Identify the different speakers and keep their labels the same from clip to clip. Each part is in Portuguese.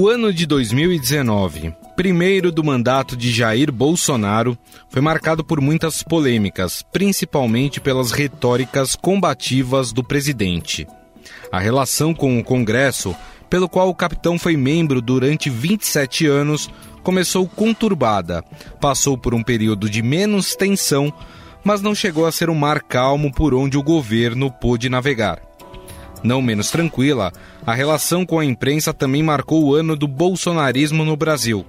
Speaker 1: O ano de 2019, primeiro do mandato de Jair Bolsonaro, foi marcado por muitas polêmicas, principalmente pelas retóricas combativas do presidente. A relação com o Congresso, pelo qual o capitão foi membro durante 27 anos, começou conturbada, passou por um período de menos tensão, mas não chegou a ser um mar calmo por onde o governo pôde navegar. Não menos tranquila, a relação com a imprensa também marcou o ano do bolsonarismo no Brasil.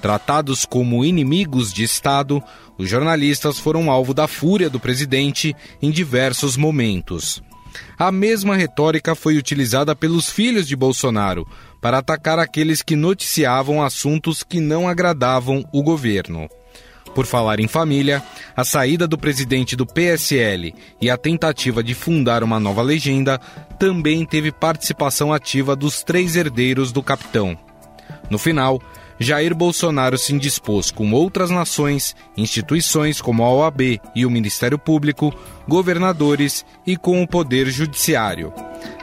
Speaker 1: Tratados como inimigos de Estado, os jornalistas foram alvo da fúria do presidente em diversos momentos. A mesma retórica foi utilizada pelos filhos de Bolsonaro para atacar aqueles que noticiavam assuntos que não agradavam o governo. Por falar em família, a saída do presidente do PSL e a tentativa de fundar uma nova legenda também teve participação ativa dos três herdeiros do capitão. No final, Jair Bolsonaro se indispôs com outras nações, instituições como a OAB e o Ministério Público, governadores e com o Poder Judiciário.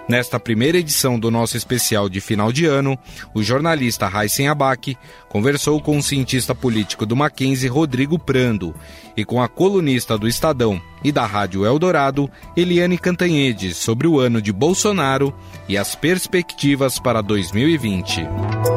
Speaker 1: Nesta primeira edição do nosso especial de final de ano, o jornalista Raíssen Abac conversou com o cientista político do Mackenzie, Rodrigo Prando, e com a colunista do Estadão e da Rádio Eldorado, Eliane Cantanhede, sobre o ano de Bolsonaro e as perspectivas para 2020.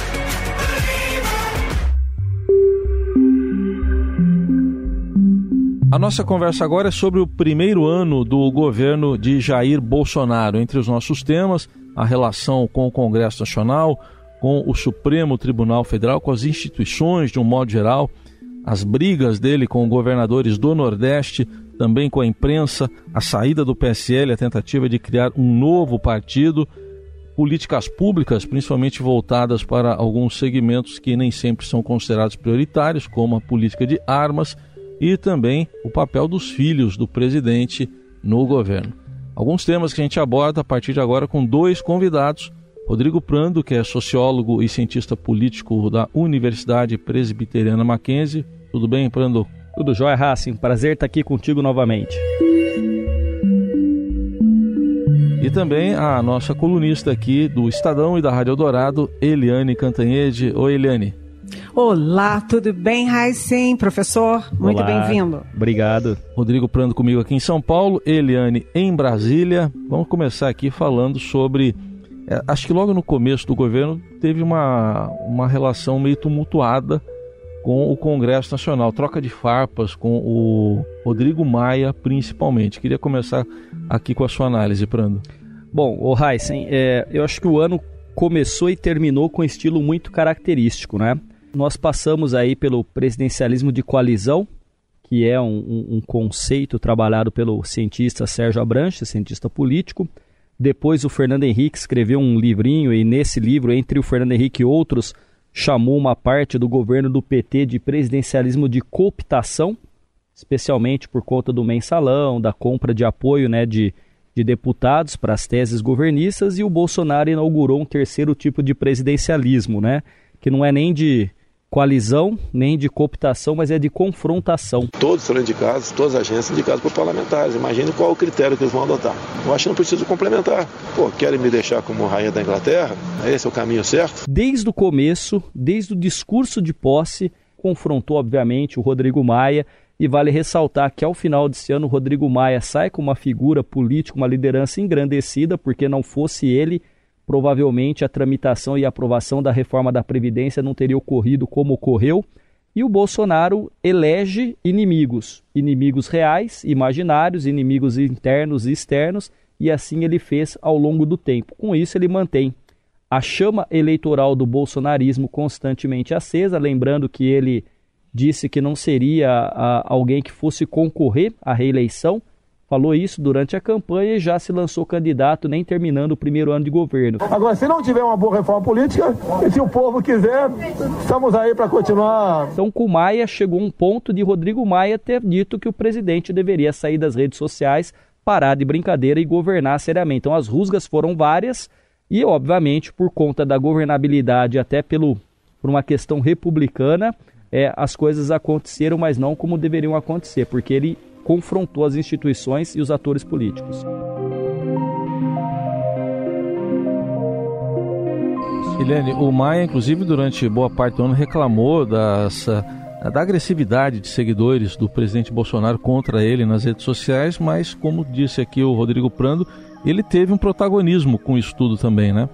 Speaker 2: nossa conversa agora é sobre o primeiro ano do governo de Jair Bolsonaro. Entre os nossos temas, a relação com o Congresso Nacional, com o Supremo Tribunal Federal, com as instituições de um modo geral, as brigas dele com governadores do Nordeste, também com a imprensa, a saída do PSL, a tentativa de criar um novo partido, políticas públicas, principalmente voltadas para alguns segmentos que nem sempre são considerados prioritários, como a política de armas e também o papel dos filhos do presidente no governo. Alguns temas que a gente aborda a partir de agora com dois convidados. Rodrigo Prando, que é sociólogo e cientista político da Universidade Presbiteriana Mackenzie. Tudo bem, Prando?
Speaker 3: Tudo jóia, Racing. Prazer estar aqui contigo novamente.
Speaker 2: E também a nossa colunista aqui do Estadão e da Rádio Eldorado, Eliane Cantanhede. Oi, Eliane.
Speaker 4: Olá, tudo bem, Raicem? Professor, muito bem-vindo.
Speaker 3: Obrigado.
Speaker 2: Rodrigo Prando comigo aqui em São Paulo, Eliane em Brasília. Vamos começar aqui falando sobre. É, acho que logo no começo do governo teve uma, uma relação meio tumultuada com o Congresso Nacional, troca de farpas com o Rodrigo Maia, principalmente. Queria começar aqui com a sua análise, Prando.
Speaker 3: Bom, o Heisen, é, eu acho que o ano começou e terminou com um estilo muito característico, né? Nós passamos aí pelo presidencialismo de coalizão, que é um, um, conceito trabalhado pelo cientista Sérgio Abranches, cientista político. Depois o Fernando Henrique escreveu um livrinho e nesse livro, entre o Fernando Henrique e outros, chamou uma parte do governo do PT de presidencialismo de cooptação, especialmente por conta do mensalão, da compra de apoio né, de, de deputados para as teses governistas, e o Bolsonaro inaugurou um terceiro tipo de presidencialismo, né, que não é nem de coalizão, nem de cooptação, mas é de confrontação.
Speaker 5: Todos serão indicados, todas as agências indicadas por parlamentares. Imagine qual o critério que eles vão adotar. Eu acho que não preciso complementar. Pô, querem me deixar como rainha da Inglaterra? Esse é o caminho certo?
Speaker 3: Desde o começo, desde o discurso de posse, confrontou, obviamente, o Rodrigo Maia. E vale ressaltar que ao final desse ano, o Rodrigo Maia sai com uma figura política, uma liderança engrandecida, porque não fosse ele, provavelmente a tramitação e aprovação da reforma da Previdência não teria ocorrido como ocorreu. E o Bolsonaro elege inimigos, inimigos reais, imaginários, inimigos internos e externos, e assim ele fez ao longo do tempo. Com isso, ele mantém a chama eleitoral do bolsonarismo constantemente acesa, lembrando que ele disse que não seria a, alguém que fosse concorrer à reeleição, falou isso durante a campanha e já se lançou candidato, nem terminando o primeiro ano de governo.
Speaker 6: Agora, se não tiver uma boa reforma política, e se o povo quiser, estamos aí para continuar.
Speaker 3: Então, com Maia, chegou um ponto de Rodrigo Maia ter dito que o presidente deveria sair das redes sociais, parar de brincadeira e governar seriamente. Então, as rusgas foram várias e, obviamente, por conta da governabilidade, até pelo, por uma questão republicana, é, as coisas aconteceram, mas não como deveriam acontecer, porque ele confrontou as instituições e os atores políticos.
Speaker 2: Helene, o Maia, inclusive, durante boa parte do ano reclamou das, da agressividade de seguidores do presidente Bolsonaro contra ele nas redes sociais, mas, como disse aqui o Rodrigo Prando, ele teve um protagonismo com isso tudo também, né?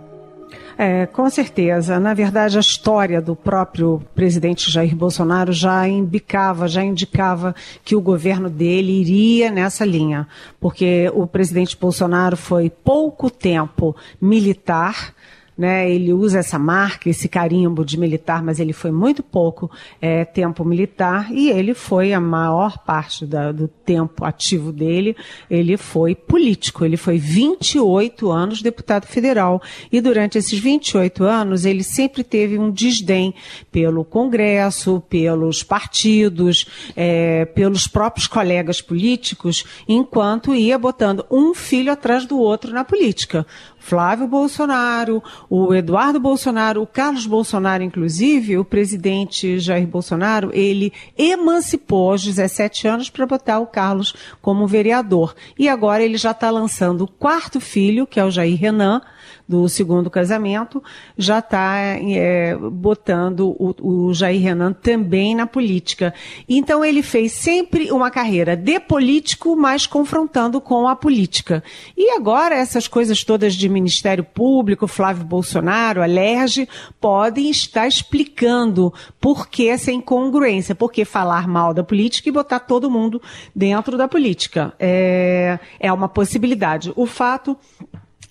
Speaker 4: É, com certeza. Na verdade, a história do próprio presidente Jair Bolsonaro já indicava, já indicava que o governo dele iria nessa linha, porque o presidente Bolsonaro foi pouco tempo militar né? Ele usa essa marca, esse carimbo de militar, mas ele foi muito pouco é, tempo militar e ele foi a maior parte da, do tempo ativo dele, ele foi político. Ele foi 28 anos deputado federal e durante esses 28 anos ele sempre teve um desdém pelo Congresso, pelos partidos, é, pelos próprios colegas políticos, enquanto ia botando um filho atrás do outro na política. Flávio Bolsonaro, o Eduardo Bolsonaro, o Carlos Bolsonaro, inclusive, o presidente Jair Bolsonaro, ele emancipou aos 17 anos para botar o Carlos como vereador. E agora ele já está lançando o quarto filho, que é o Jair Renan, do segundo casamento, já está é, botando o, o Jair Renan também na política. Então ele fez sempre uma carreira de político, mas confrontando com a política. E agora essas coisas todas de Ministério Público, Flávio Bolsonaro, Alerge, podem estar explicando por que essa incongruência, por que falar mal da política e botar todo mundo dentro da política. É, é uma possibilidade. O fato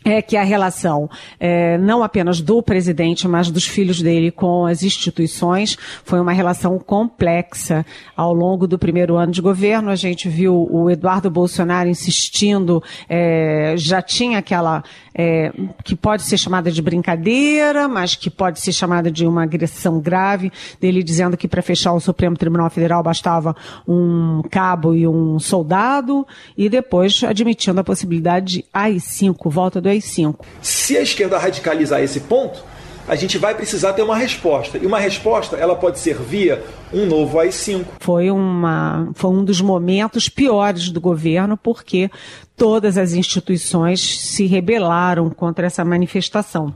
Speaker 4: é que a relação é, não apenas do presidente, mas dos filhos dele com as instituições foi uma relação complexa ao longo do primeiro ano de governo. A gente viu o Eduardo Bolsonaro insistindo, é, já tinha aquela é, que pode ser chamada de brincadeira, mas que pode ser chamada de uma agressão grave, dele dizendo que para fechar o Supremo Tribunal Federal bastava um cabo e um soldado, e depois admitindo a possibilidade de AI-5, volta do AI-5.
Speaker 7: Se a esquerda radicalizar esse ponto, a gente vai precisar ter uma resposta. E uma resposta, ela pode ser via um novo AI-5.
Speaker 4: Foi, uma, foi um dos momentos piores do governo, porque todas as instituições se rebelaram contra essa manifestação.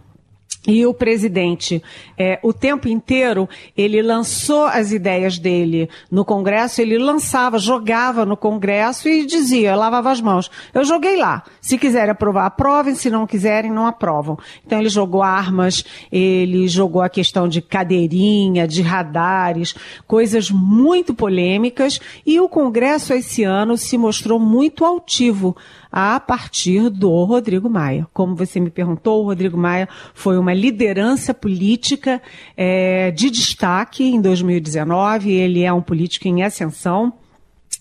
Speaker 4: E o presidente, é, o tempo inteiro, ele lançou as ideias dele no Congresso, ele lançava, jogava no Congresso e dizia, lavava as mãos. Eu joguei lá. Se quiserem aprovar, aprovem. Se não quiserem, não aprovam. Então ele jogou armas, ele jogou a questão de cadeirinha, de radares, coisas muito polêmicas. E o Congresso esse ano se mostrou muito altivo a partir do Rodrigo Maia. Como você me perguntou, o Rodrigo Maia foi uma liderança política é, de destaque em 2019. Ele é um político em ascensão.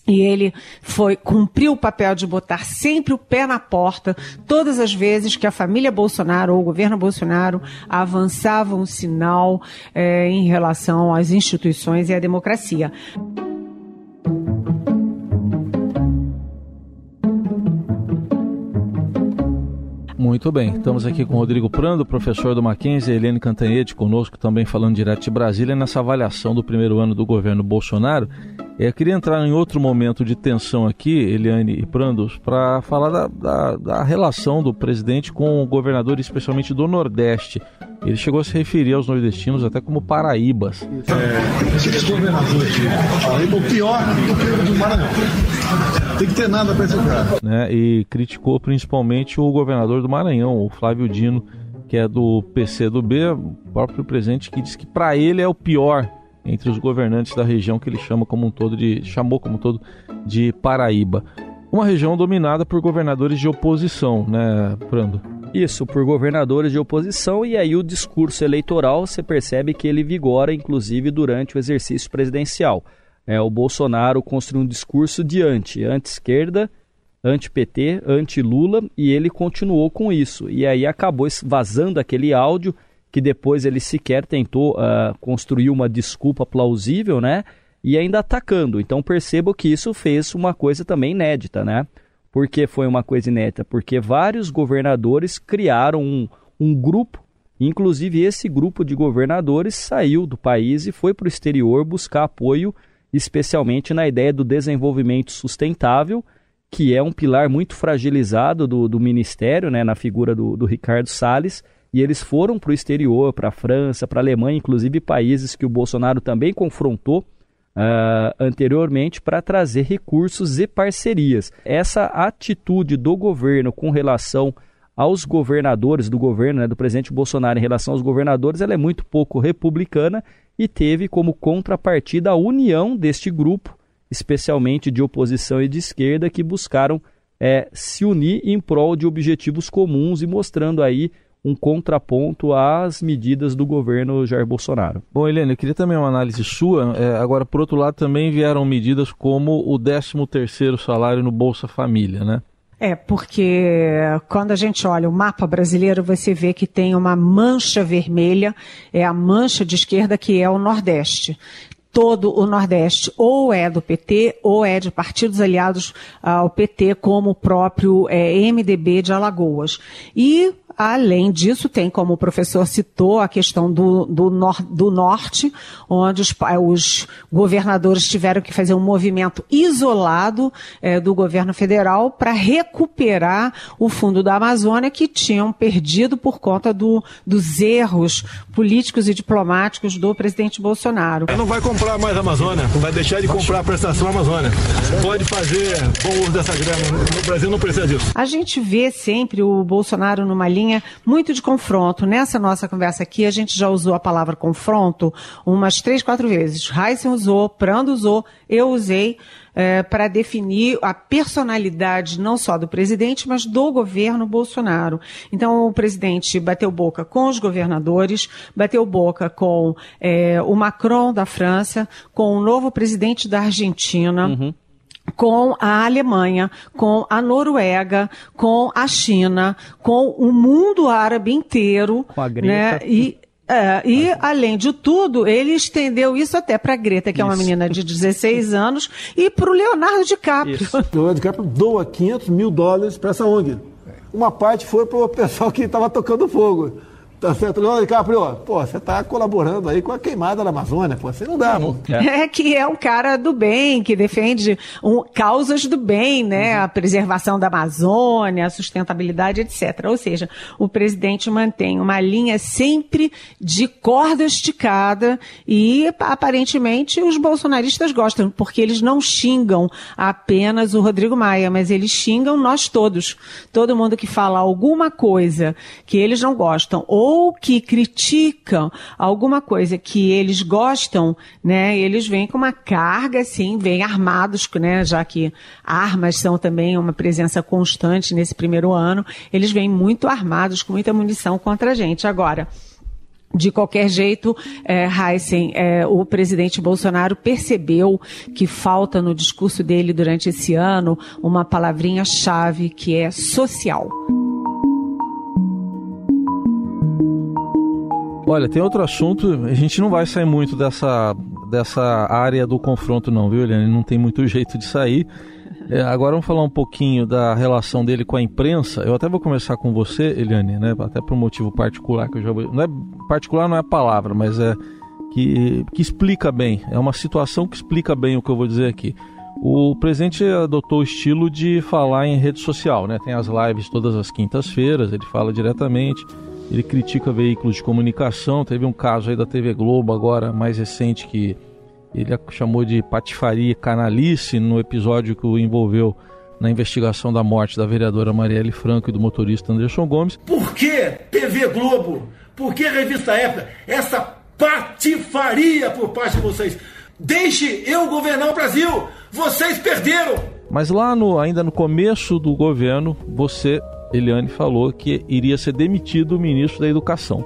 Speaker 4: E ele foi cumpriu o papel de botar sempre o pé na porta todas as vezes que a família Bolsonaro ou o governo Bolsonaro avançavam um sinal é, em relação às instituições e à democracia.
Speaker 2: Muito bem, estamos aqui com o Rodrigo Prando, professor do Mackenzie, Helene Cantanhete conosco também falando direto de Brasília nessa avaliação do primeiro ano do governo Bolsonaro. É, eu queria entrar em outro momento de tensão aqui, Eliane e Prandos, para falar da, da, da, relação do presidente com o governador, especialmente do Nordeste. Ele chegou a se referir aos nordestinos até como paraíbas.
Speaker 8: É, esse governador aqui, Paraíba, o pior do, do Maranhão. Tem que ter nada para esse cara.
Speaker 2: Né, e criticou principalmente o governador do Maranhão, o Flávio Dino, que é do PCdoB, o próprio presidente que diz que para ele é o pior entre os governantes da região que ele chama como um todo de chamou como um todo de Paraíba. Uma região dominada por governadores de oposição, né, Prando?
Speaker 3: Isso, por governadores de oposição, e aí o discurso eleitoral você percebe que ele vigora, inclusive, durante o exercício presidencial. É, o Bolsonaro construiu um discurso de anti, anti-esquerda, anti-PT, anti-Lula, e ele continuou com isso. E aí acabou vazando aquele áudio que depois ele sequer tentou uh, construir uma desculpa plausível, né? E ainda atacando. Então percebo que isso fez uma coisa também inédita, né? Por que foi uma coisa inédita? Porque vários governadores criaram um, um grupo, inclusive esse grupo de governadores saiu do país e foi para o exterior buscar apoio, especialmente na ideia do desenvolvimento sustentável, que é um pilar muito fragilizado do, do ministério, né, na figura do, do Ricardo Salles. E eles foram para o exterior, para a França, para a Alemanha, inclusive países que o Bolsonaro também confrontou uh, anteriormente para trazer recursos e parcerias. Essa atitude do governo com relação aos governadores do governo, né, do presidente Bolsonaro em relação aos governadores, ela é muito pouco republicana e teve como contrapartida a união deste grupo, especialmente de oposição e de esquerda, que buscaram é, se unir em prol de objetivos comuns e mostrando aí um contraponto às medidas do governo Jair Bolsonaro.
Speaker 2: Bom, Helena, eu queria também uma análise sua. É, agora, por outro lado, também vieram medidas como o 13º salário no Bolsa Família, né?
Speaker 4: É, porque quando a gente olha o mapa brasileiro, você vê que tem uma mancha vermelha, é a mancha de esquerda que é o Nordeste todo o Nordeste ou é do PT ou é de partidos aliados ao PT, como o próprio é, MDB de Alagoas. E Além disso, tem, como o professor citou, a questão do, do, nor do norte, onde os, os, governadores tiveram que fazer um movimento isolado é, do governo federal para recuperar o fundo da Amazônia que tinham perdido por conta do, dos erros políticos e diplomáticos do presidente Bolsonaro.
Speaker 8: Não vai comprar mais a Amazônia, não vai deixar de comprar a prestação Amazônia. Pode fazer bom uso dessa grana. O Brasil não precisa disso.
Speaker 4: A gente vê sempre o Bolsonaro numa linha linha muito de confronto. Nessa nossa conversa aqui, a gente já usou a palavra confronto umas três, quatro vezes. Heisen usou, Prando usou, eu usei. É, para definir a personalidade não só do presidente, mas do governo Bolsonaro. Então, o presidente bateu boca com os governadores, bateu boca com é, o Macron da França, com o novo presidente da Argentina. Uhum com a Alemanha, com a Noruega, com a China, com o mundo árabe inteiro,
Speaker 3: com a Greta. né?
Speaker 4: E é, e, além de tudo, ele estendeu isso até para a Greta, que isso. é uma menina de 16 anos, e para o Leonardo DiCaprio. Isso.
Speaker 8: O Leonardo DiCaprio doa 500 mil dólares para essa ONG. Uma parte foi para o pessoal que estava tocando fogo. Tá certo? Leonardo DiCaprio, pô, você tá colaborando aí com a queimada da Amazônia, pô, você não dá, pô.
Speaker 4: É. é que é um cara do bem, que defende um, causas do bem, né? Uhum. A preservação da Amazônia, a sustentabilidade, etc. Ou seja, o presidente mantém uma linha sempre de corda esticada e aparentemente os bolsonaristas gostam, porque eles não xingam apenas o Rodrigo Maia, mas eles xingam nós todos. Todo mundo que fala alguma coisa que eles não gostam ou ou que criticam alguma coisa que eles gostam, né, eles vêm com uma carga, assim, vêm armados, né, já que armas são também uma presença constante nesse primeiro ano, eles vêm muito armados, com muita munição contra a gente. Agora, de qualquer jeito, é, Heisen, é, o presidente Bolsonaro percebeu que falta no discurso dele durante esse ano uma palavrinha-chave que é social.
Speaker 2: Olha, tem outro assunto, a gente não vai sair muito dessa, dessa área do confronto não, viu, Eliane? Não tem muito jeito de sair. É, agora vamos falar um pouquinho da relação dele com a imprensa. Eu até vou começar com você, Eliane, né? Até por um motivo particular que eu já vou... Não é, particular não é a palavra, mas é que, que explica bem. É uma situação que explica bem o que eu vou dizer aqui. O presidente adotou o estilo de falar em rede social, né? Tem as lives todas as quintas-feiras, ele fala diretamente ele critica veículos de comunicação. Teve um caso aí da TV Globo agora, mais recente, que ele chamou de patifaria canalice no episódio que o envolveu na investigação da morte da vereadora Marielle Franco e do motorista Anderson Gomes.
Speaker 8: Por que TV Globo? Por que Revista Época? Essa patifaria por parte de vocês. Deixe eu governar o Brasil! Vocês perderam!
Speaker 2: Mas lá no, ainda no começo do governo, você Eliane falou que iria ser demitido o ministro da Educação.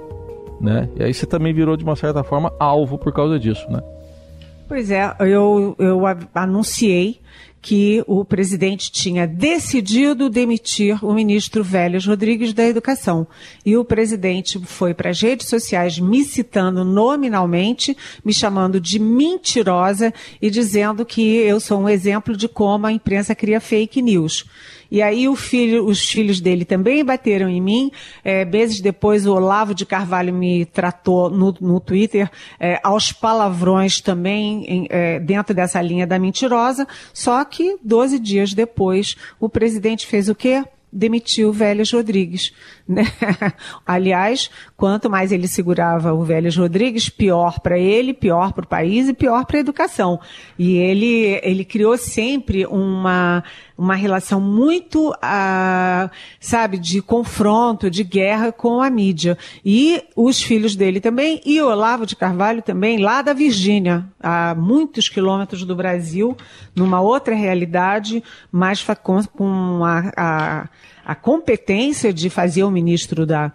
Speaker 2: Né? E aí você também virou, de uma certa forma, alvo por causa disso, né?
Speaker 4: Pois é, eu, eu anunciei que o presidente tinha decidido demitir o ministro Vélez Rodrigues da Educação. E o presidente foi para as redes sociais me citando nominalmente, me chamando de mentirosa e dizendo que eu sou um exemplo de como a imprensa cria fake news. E aí filho, os filhos dele também bateram em mim. É, meses depois, o Olavo de Carvalho me tratou no, no Twitter é, aos palavrões também em, é, dentro dessa linha da mentirosa. Só que 12 dias depois, o presidente fez o quê? demitiu o Vélez Rodrigues. Né? Aliás, quanto mais ele segurava o Vélez Rodrigues, pior para ele, pior para o país e pior para a educação. E ele, ele criou sempre uma, uma relação muito, ah, sabe, de confronto, de guerra com a mídia. E os filhos dele também, e o Olavo de Carvalho também, lá da Virgínia, a muitos quilômetros do Brasil, numa outra realidade, mas com a, a a competência de fazer o ministro da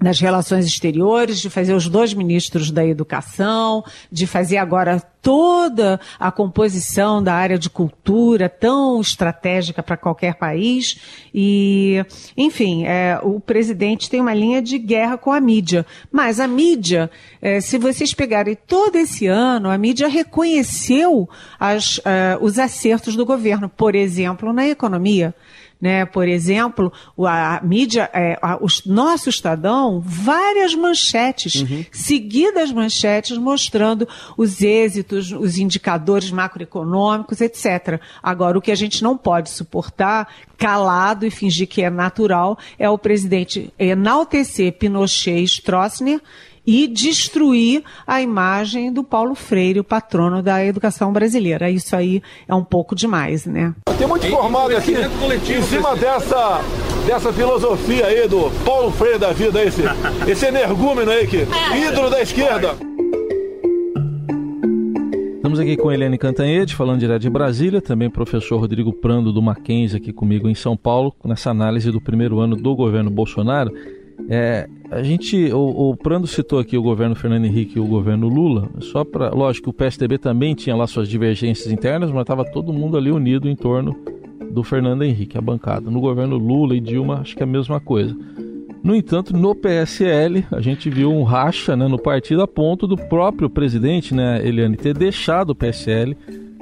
Speaker 4: das relações exteriores, de fazer os dois ministros da educação, de fazer agora toda a composição da área de cultura tão estratégica para qualquer país. E, enfim, é, o presidente tem uma linha de guerra com a mídia. Mas a mídia, é, se vocês pegarem todo esse ano, a mídia reconheceu as, uh, os acertos do governo, por exemplo, na economia né? Por exemplo, a mídia, é, a, o nosso Estadão, várias manchetes, uhum. seguidas manchetes mostrando os êxitos, os indicadores macroeconômicos, etc. Agora, o que a gente não pode suportar, calado e fingir que é natural, é o presidente enaltecer Pinochet e Stroessner e destruir a imagem do Paulo Freire, o patrono da educação brasileira. Isso aí é um pouco demais, né?
Speaker 8: Tem muito informado aqui em cima dessa, dessa filosofia aí do Paulo Freire da vida, esse, esse energúmeno aí, que ídolo da esquerda.
Speaker 2: Estamos aqui com Helene Cantanhede, falando direto de Brasília, também o professor Rodrigo Prando do Mackenzie aqui comigo em São Paulo, nessa análise do primeiro ano do governo Bolsonaro. É, a gente, o, o, Prando citou aqui o governo Fernando Henrique e o governo Lula, só para, lógico o PSDB também tinha lá suas divergências internas, mas estava todo mundo ali unido em torno do Fernando Henrique, a bancada. No governo Lula e Dilma, acho que é a mesma coisa. No entanto, no PSL, a gente viu um racha né, no partido a ponto do próprio presidente, né, Eliane, ter deixado o PSL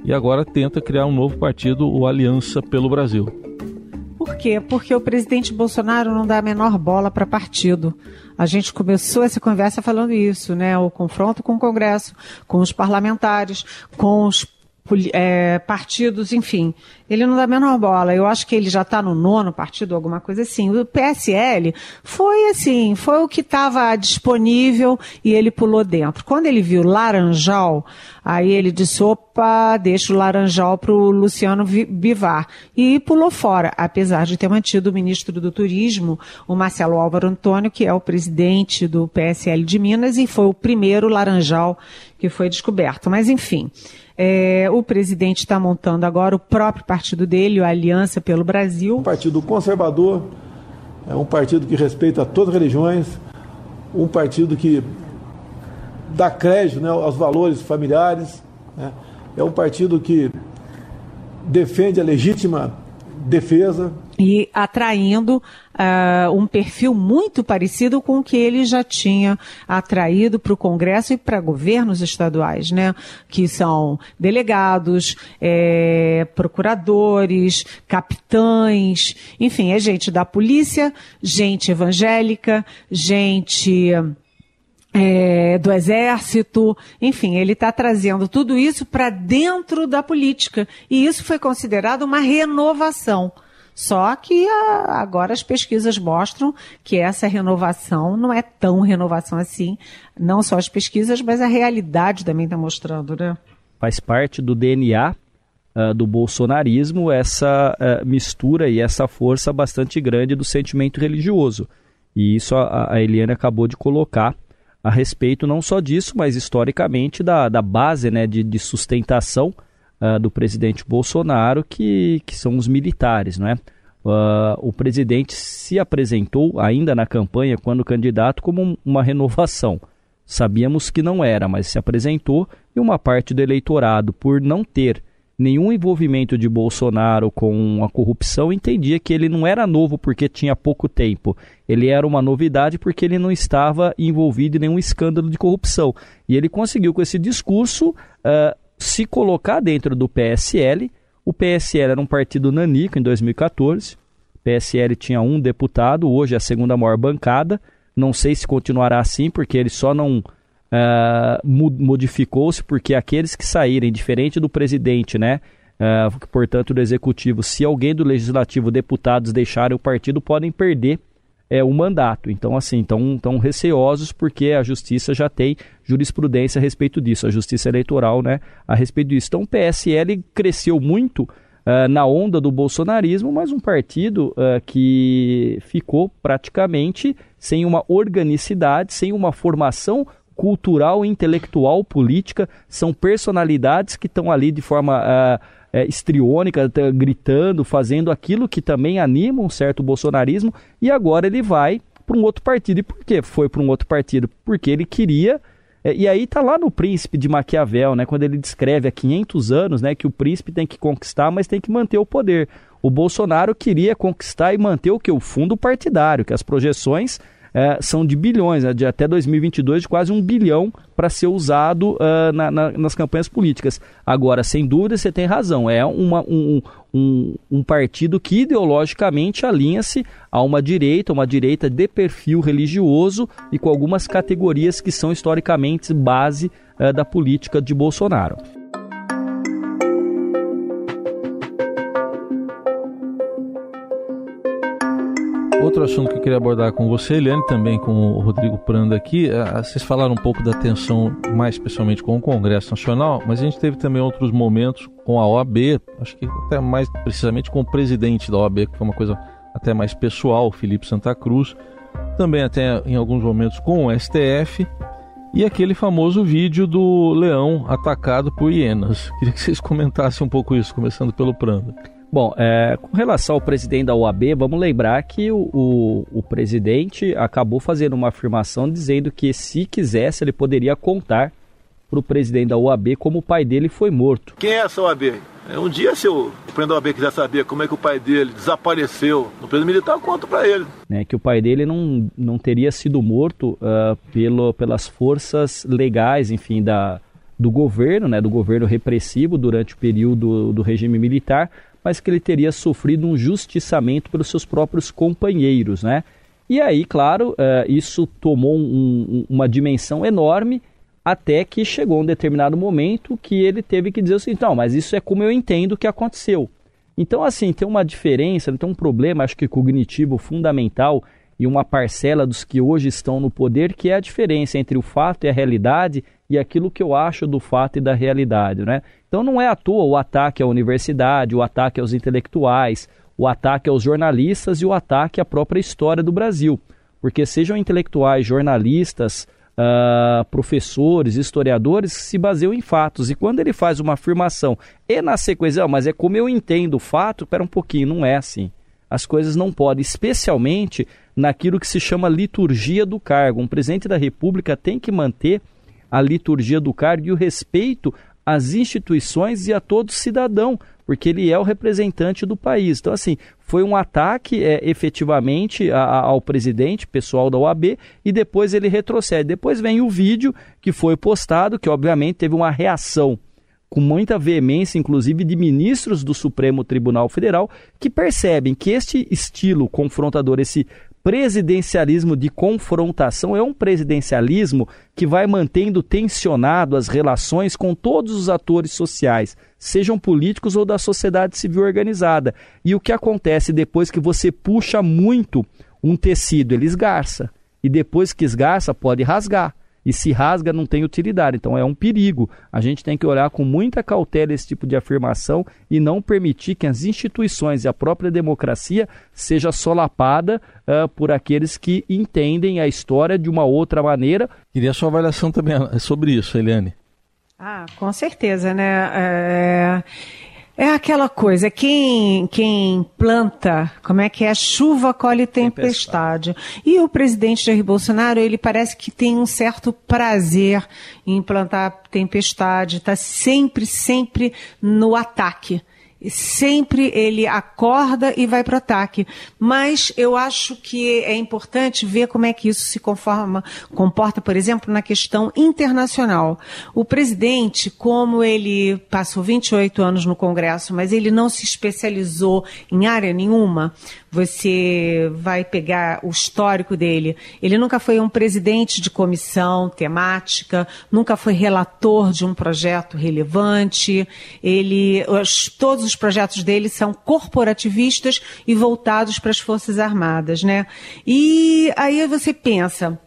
Speaker 2: e agora tenta criar um novo partido, o Aliança pelo Brasil.
Speaker 4: Por quê? Porque o presidente Bolsonaro não dá a menor bola para partido. A gente começou essa conversa falando isso, né? O confronto com o Congresso, com os parlamentares, com os é, partidos, enfim. Ele não dá a menor bola. Eu acho que ele já está no nono partido, alguma coisa assim. O PSL foi assim, foi o que estava disponível e ele pulou dentro. Quando ele viu Laranjal, aí ele disse, opa, deixa o Laranjal para o Luciano Bivar. E pulou fora, apesar de ter mantido o ministro do Turismo, o Marcelo Álvaro Antônio, que é o presidente do PSL de Minas e foi o primeiro Laranjal que foi descoberto. Mas enfim, é, o presidente está montando agora o próprio partido dele, a Aliança pelo Brasil.
Speaker 8: Um partido conservador, é um partido que respeita todas as religiões, um partido que dá crédito né, aos valores familiares, né, é um partido que defende a legítima defesa,
Speaker 4: e atraindo uh, um perfil muito parecido com o que ele já tinha atraído para o Congresso e para governos estaduais, né? Que são delegados, é, procuradores, capitães, enfim, é gente da polícia, gente evangélica, gente é, do exército, enfim, ele está trazendo tudo isso para dentro da política e isso foi considerado uma renovação. Só que a, agora as pesquisas mostram que essa renovação não é tão renovação assim. Não só as pesquisas, mas a realidade também está mostrando, né?
Speaker 3: Faz parte do DNA uh, do bolsonarismo essa uh, mistura e essa força bastante grande do sentimento religioso. E isso a, a Eliane acabou de colocar a respeito não só disso, mas historicamente da, da base né, de, de sustentação uh, do presidente Bolsonaro, que, que são os militares, não é? Uh, o presidente se apresentou ainda na campanha, quando candidato, como uma renovação. Sabíamos que não era, mas se apresentou e uma parte do eleitorado, por não ter nenhum envolvimento de Bolsonaro com a corrupção, entendia que ele não era novo porque tinha pouco tempo. Ele era uma novidade porque ele não estava envolvido em nenhum escândalo de corrupção. E ele conseguiu, com esse discurso, uh, se colocar dentro do PSL. O PSL era um partido nanico em 2014. O PSL tinha um deputado, hoje é a segunda maior bancada. Não sei se continuará assim, porque ele só não uh, modificou-se porque aqueles que saírem, diferente do presidente, né? Uh, portanto, do executivo, se alguém do legislativo, deputados deixarem o partido, podem perder é, o mandato. Então, assim, estão tão receosos porque a justiça já tem jurisprudência a respeito disso, a justiça eleitoral, né, a respeito disso. Então, o PSL cresceu muito uh, na onda do bolsonarismo, mas um partido uh, que ficou praticamente sem uma organicidade, sem uma formação cultural, intelectual, política, são personalidades que estão ali de forma uh, uh, estriônica, gritando, fazendo aquilo que também anima um certo bolsonarismo, e agora ele vai para um outro partido. E por que foi para um outro partido? Porque ele queria. Eh, e aí tá lá no Príncipe de Maquiavel, né, quando ele descreve há 500 anos, né, que o príncipe tem que conquistar, mas tem que manter o poder. O Bolsonaro queria conquistar e manter o que o fundo partidário, que as projeções é, são de bilhões, né, de até 2022, de quase um bilhão para ser usado uh, na, na, nas campanhas políticas. Agora, sem dúvida, você tem razão, é uma, um, um, um partido que ideologicamente alinha-se a uma direita, uma direita de perfil religioso e com algumas categorias que são historicamente base uh, da política de Bolsonaro.
Speaker 2: Outro assunto que eu queria abordar com você, Eliane, também com o Rodrigo Pranda aqui, é, vocês falaram um pouco da tensão, mais especialmente com o Congresso Nacional, mas a gente teve também outros momentos com a OAB, acho que até mais precisamente com o presidente da OAB, que foi uma coisa até mais pessoal, Felipe Santa Cruz, também até em alguns momentos com o STF, e aquele famoso vídeo do leão atacado por hienas. Queria que vocês comentassem um pouco isso, começando pelo Pranda.
Speaker 3: Bom, é, com relação ao presidente da OAB, vamos lembrar que o, o, o, presidente acabou fazendo uma afirmação dizendo que, se quisesse, ele poderia contar para o presidente da OAB como o pai dele foi morto.
Speaker 8: Quem é essa OAB? É, um dia, se o presidente da OAB quiser saber como é que o pai dele desapareceu no período militar, eu conto para ele.
Speaker 3: É, que o pai dele não, não teria sido morto uh, pelo, pelas forças legais, enfim, da, do governo, né, do governo repressivo durante o período do regime militar, mas que ele teria sofrido um justiçamento pelos seus próprios companheiros, né? E aí, claro, uh, isso tomou um, uma dimensão enorme até que chegou um determinado momento que ele teve que dizer assim, então, mas isso é como eu entendo que aconteceu. Então, assim, tem uma diferença, tem um problema, acho que cognitivo fundamental e uma parcela dos que hoje estão no poder, que é a diferença entre o fato e a realidade e aquilo que eu acho do fato e da realidade, né? Então não é à toa o ataque à universidade, o ataque aos intelectuais, o ataque aos jornalistas e o ataque à própria história do Brasil. Porque sejam intelectuais, jornalistas, uh, professores, historiadores, se baseiam em fatos. E quando ele faz uma afirmação e na sequência, mas é como eu entendo o fato, espera um pouquinho, não é assim. As coisas não podem, especialmente naquilo que se chama liturgia do cargo. Um presidente da República tem que manter a liturgia do cargo e o respeito às instituições e a todo cidadão, porque ele é o representante do país. Então, assim, foi um ataque é, efetivamente a, a, ao presidente, pessoal da OAB, e depois ele retrocede. Depois vem o vídeo que foi postado, que obviamente teve uma reação com muita veemência, inclusive de ministros do Supremo Tribunal Federal, que percebem que este estilo confrontador, esse presidencialismo de confrontação é um presidencialismo que vai mantendo tensionado as relações com todos os atores sociais, sejam políticos ou da sociedade civil organizada. E o que acontece depois que você puxa muito um tecido, ele esgarça. E depois que esgarça, pode rasgar e se rasga não tem utilidade. Então é um perigo. A gente tem que olhar com muita cautela esse tipo de afirmação e não permitir que as instituições e a própria democracia seja solapada uh, por aqueles que entendem a história de uma outra maneira.
Speaker 2: Queria a sua avaliação também sobre isso, Eliane.
Speaker 4: Ah, com certeza, né? É... É aquela coisa, quem, quem planta, como é que é? Chuva colhe tempestade. tempestade. E o presidente Jair Bolsonaro, ele parece que tem um certo prazer em plantar tempestade, está sempre, sempre no ataque sempre ele acorda e vai para o ataque. Mas eu acho que é importante ver como é que isso se conforma, comporta, por exemplo, na questão internacional. O presidente, como ele passou 28 anos no Congresso, mas ele não se especializou em área nenhuma, você vai pegar o histórico dele. Ele nunca foi um presidente de comissão temática, nunca foi relator de um projeto relevante. Ele, os, todos os projetos dele são corporativistas e voltados para as Forças Armadas, né? E aí você pensa,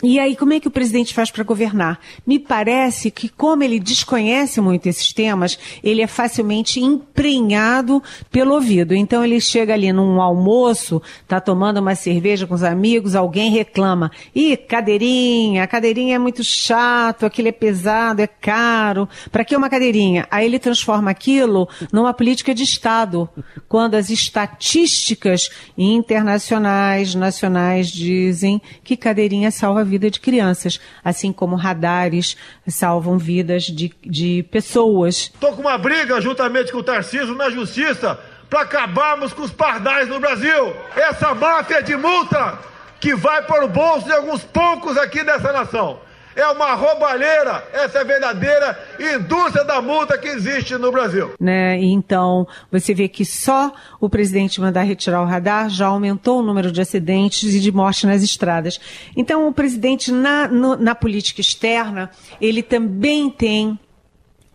Speaker 4: e aí, como é que o presidente faz para governar? Me parece que, como ele desconhece muito esses temas, ele é facilmente emprenhado pelo ouvido. Então, ele chega ali num almoço, está tomando uma cerveja com os amigos, alguém reclama. Ih, cadeirinha, cadeirinha é muito chato, aquilo é pesado, é caro. Para que uma cadeirinha? Aí ele transforma aquilo numa política de Estado, quando as estatísticas internacionais, nacionais dizem que cadeirinha salva vida de crianças, assim como radares salvam vidas de, de pessoas.
Speaker 6: Estou com uma briga juntamente com o Tarcísio na justiça para acabarmos com os pardais no Brasil. Essa máfia de multa que vai para o bolso de alguns poucos aqui dessa nação é uma roubalheira. Essa é a verdadeira indústria da multa que existe no Brasil.
Speaker 4: Né? Então, você vê que só o presidente mandar retirar o radar já aumentou o número de acidentes e de mortes nas estradas. Então, o presidente, na, no, na política externa, ele também tem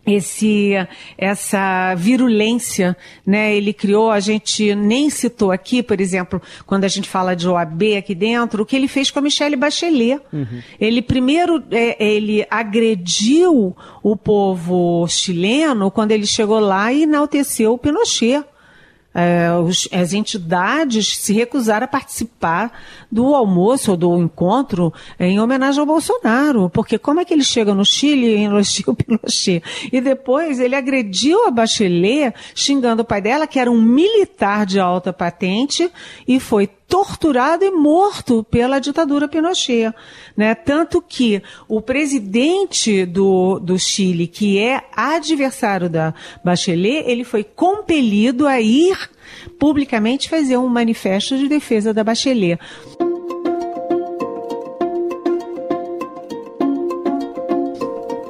Speaker 4: esse essa virulência, né? Ele criou, a gente nem citou aqui, por exemplo, quando a gente fala de OAB aqui dentro, o que ele fez com a Michelle Bachelet. Uhum. Ele primeiro é, ele agrediu o povo chileno quando ele chegou lá e enalteceu o Pinochet é, os, as entidades se recusaram a participar do almoço ou do encontro em homenagem ao Bolsonaro. Porque como é que ele chega no Chile e elogia o Pinochet? E depois ele agrediu a Bachelet, xingando o pai dela, que era um militar de alta patente, e foi torturado e morto pela ditadura Pinochet. Né? Tanto que o presidente do, do Chile, que é adversário da Bachelet, ele foi compelido a ir publicamente fazer um manifesto de defesa da Bachelet.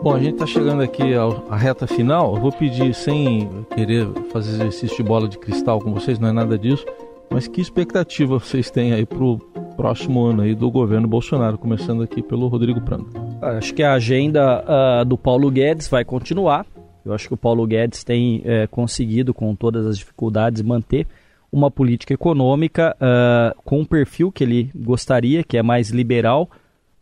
Speaker 2: Bom, a gente está chegando aqui à reta final. Eu vou pedir, sem querer fazer exercício de bola de cristal com vocês, não é nada disso, mas que expectativa vocês têm aí para o próximo ano aí do governo Bolsonaro, começando aqui pelo Rodrigo Prando?
Speaker 3: Acho que a agenda uh, do Paulo Guedes vai continuar. Eu acho que o Paulo Guedes tem é, conseguido, com todas as dificuldades, manter uma política econômica uh, com um perfil que ele gostaria, que é mais liberal,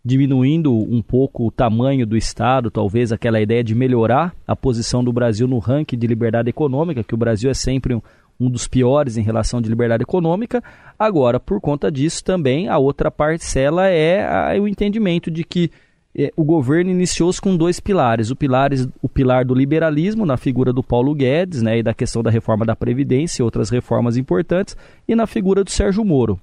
Speaker 3: diminuindo um pouco o tamanho do Estado, talvez aquela ideia de melhorar a posição do Brasil no ranking de liberdade econômica, que o Brasil é sempre um, um dos piores em relação de liberdade econômica. Agora, por conta disso, também a outra parcela é o entendimento de que é, o governo iniciou-se com dois pilares: o, pilares, o pilar do liberalismo, na figura do Paulo Guedes, né, e da questão da reforma da Previdência e outras reformas importantes, e na figura do Sérgio Moro.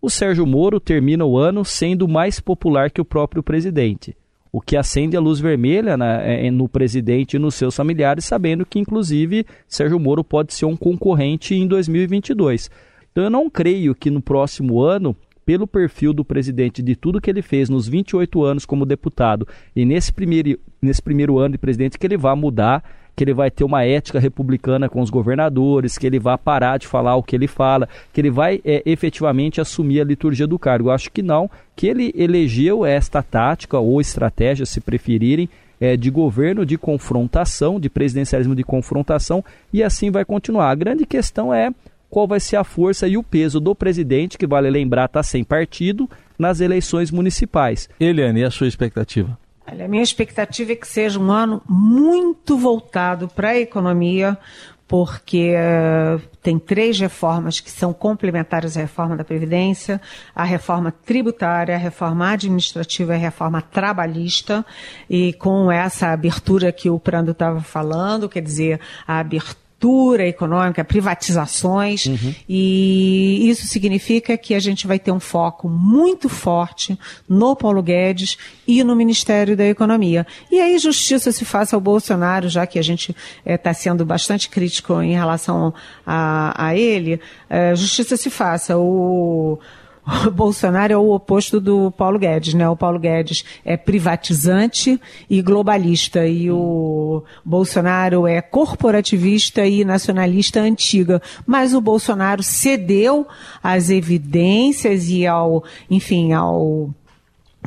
Speaker 3: O Sérgio Moro termina o ano sendo mais popular que o próprio presidente o que acende a luz vermelha né, no presidente e nos seus familiares, sabendo que, inclusive, Sérgio Moro pode ser um concorrente em 2022. Então, eu não creio que no próximo ano pelo perfil do presidente, de tudo que ele fez nos 28 anos como deputado e nesse primeiro, nesse primeiro ano de presidente, que ele vai mudar que ele vai ter uma ética republicana com os governadores, que ele vai parar de falar o que ele fala, que ele vai é, efetivamente assumir a liturgia do cargo. Eu acho que não, que ele elegeu esta tática ou estratégia, se preferirem, é, de governo de confrontação, de presidencialismo de confrontação, e assim vai continuar. A grande questão é qual vai ser a força e o peso do presidente, que vale lembrar está sem partido, nas eleições municipais.
Speaker 2: Eliane, e a sua expectativa?
Speaker 4: Olha, a minha expectativa é que seja um ano muito voltado para a economia, porque uh, tem três reformas que são complementares à reforma da Previdência, a reforma tributária, a reforma administrativa e a reforma trabalhista, e com essa abertura que o Prando estava falando, quer dizer, a abertura abertura econômica, privatizações, uhum. e isso significa que a gente vai ter um foco muito forte no Paulo Guedes e no Ministério da Economia. E aí justiça se faça ao Bolsonaro, já que a gente está eh, sendo bastante crítico em relação a, a ele, eh, justiça se faça. O Bolsonaro é o oposto do Paulo Guedes, né? O Paulo Guedes é privatizante e globalista e o Bolsonaro é corporativista e nacionalista antiga. Mas o Bolsonaro cedeu às evidências e ao, enfim, ao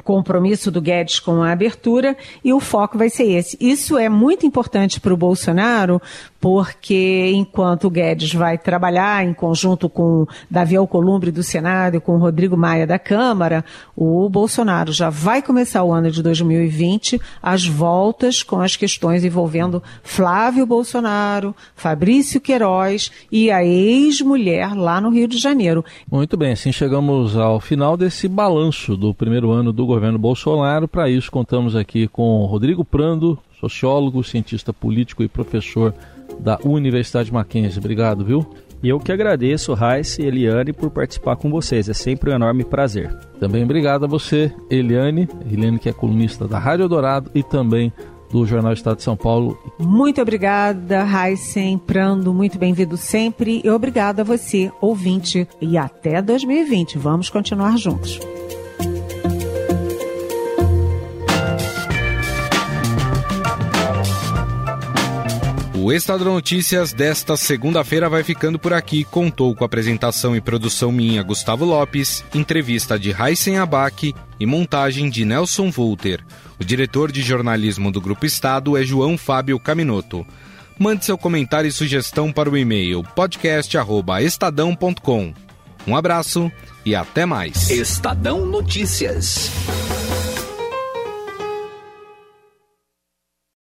Speaker 4: compromisso do Guedes com a abertura e o foco vai ser esse. Isso é muito importante para o Bolsonaro, porque enquanto o Guedes vai trabalhar em conjunto com Davi Alcolumbre do Senado e com Rodrigo Maia da Câmara, o Bolsonaro já vai começar o ano de 2020 as voltas com as questões envolvendo Flávio Bolsonaro, Fabrício Queiroz e a ex-mulher lá no Rio de Janeiro.
Speaker 2: Muito bem, assim chegamos ao final desse balanço do primeiro ano do governo Bolsonaro. Para isso, contamos aqui com Rodrigo Prando, sociólogo, cientista político e professor da Universidade Mackenzie. Obrigado, viu?
Speaker 3: E eu que agradeço, Raíssa e Eliane, por participar com vocês. É sempre um enorme prazer.
Speaker 2: Também obrigado a você, Eliane. Eliane, que é colunista da Rádio Dourado e também do Jornal Estado de São Paulo.
Speaker 4: Muito obrigada, Raíssen Prando. Muito bem-vindo sempre. E obrigado a você, ouvinte. E até 2020. Vamos continuar juntos.
Speaker 1: O Estadão Notícias desta segunda-feira vai ficando por aqui. Contou com apresentação e produção minha, Gustavo Lopes, entrevista de Heisen Abac e montagem de Nelson Volter. O diretor de jornalismo do Grupo Estado é João Fábio Caminoto. Mande seu comentário e sugestão para o e-mail podcast@estadão.com. Um abraço e até mais.
Speaker 9: Estadão Notícias.